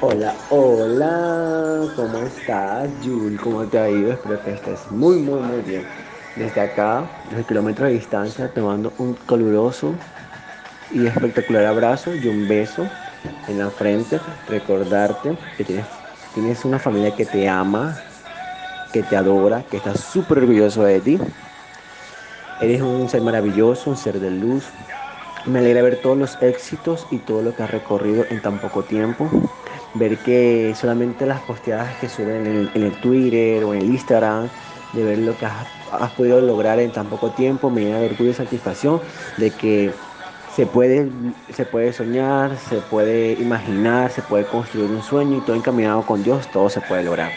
Hola, hola, ¿cómo estás, Jul? ¿Cómo te ha ido? Espero que estés muy, muy, muy bien. Desde acá, desde kilómetros de distancia, te mando un caluroso y espectacular abrazo y un beso en la frente. Recordarte que tienes, tienes una familia que te ama, que te adora, que está súper orgulloso de ti. Eres un ser maravilloso, un ser de luz. Me alegra ver todos los éxitos y todo lo que has recorrido en tan poco tiempo. Ver que solamente las posteadas que suben en el, Twitter o en el Instagram, de ver lo que has, podido lograr en tan poco tiempo, me llena de orgullo y satisfacción de que se puede, se puede soñar, se puede imaginar, se puede construir un sueño y todo encaminado con Dios, todo se puede lograr.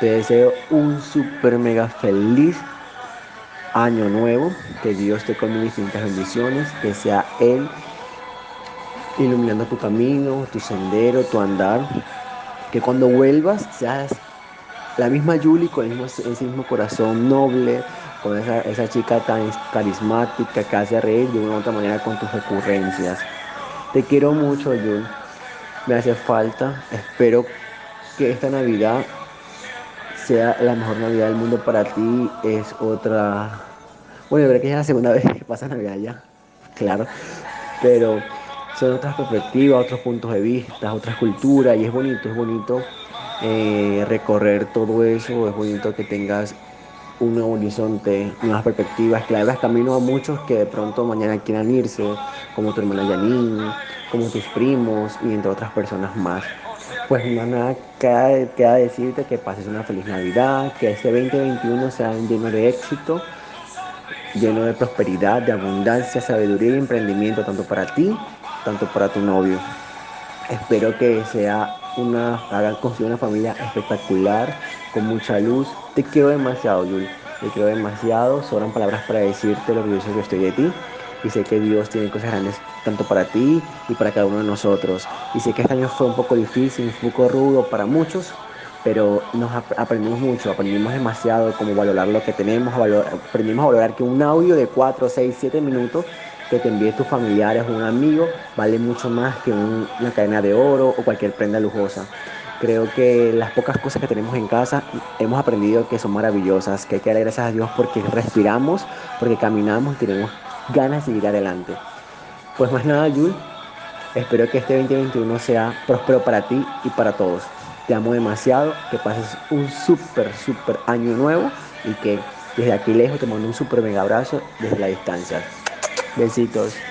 Te deseo un super mega feliz año nuevo, que Dios te con infinitas bendiciones, que sea Él iluminando tu camino, tu sendero, tu andar, que cuando vuelvas seas la misma Yuli con el mismo, ese mismo corazón noble, con esa, esa chica tan carismática que hace reír de una u otra manera con tus recurrencias. Te quiero mucho, Yul. Me hace falta. Espero que esta Navidad sea la mejor Navidad del mundo para ti. Es otra bueno, creo que es la segunda vez que pasa Navidad ya, claro, pero son otras perspectivas, otros puntos de vista, otras culturas, y es bonito, es bonito eh, recorrer todo eso, es bonito que tengas un nuevo horizonte, nuevas perspectivas, que abras camino a muchos que de pronto mañana quieran irse, como tu hermana Janine, como tus primos y entre otras personas más. Pues nada, queda, queda decirte que pases una feliz Navidad, que este 2021 sea lleno de éxito lleno de prosperidad, de abundancia, sabiduría y emprendimiento, tanto para ti, tanto para tu novio. Espero que sea una, hagan construir una familia espectacular, con mucha luz. Te quiero demasiado, Yul. Te quiero demasiado. Sobran palabras para decirte lo orgulloso que estoy de ti. Y sé que Dios tiene cosas grandes tanto para ti y para cada uno de nosotros. Y sé que este año fue un poco difícil, un poco rudo para muchos, pero nos ap aprendimos mucho, aprendimos demasiado cómo valorar lo que tenemos, aprendimos a valorar que un audio de 4, 6, 7 minutos que te envíe tus familiares o un amigo vale mucho más que un, una cadena de oro o cualquier prenda lujosa. Creo que las pocas cosas que tenemos en casa hemos aprendido que son maravillosas, que hay que dar gracias a Dios porque respiramos, porque caminamos y tenemos ganas de seguir adelante. Pues más nada, Yul, espero que este 2021 sea próspero para ti y para todos. Te amo demasiado, que pases un súper, súper año nuevo y que desde aquí lejos te mando un súper mega abrazo desde la distancia. Besitos.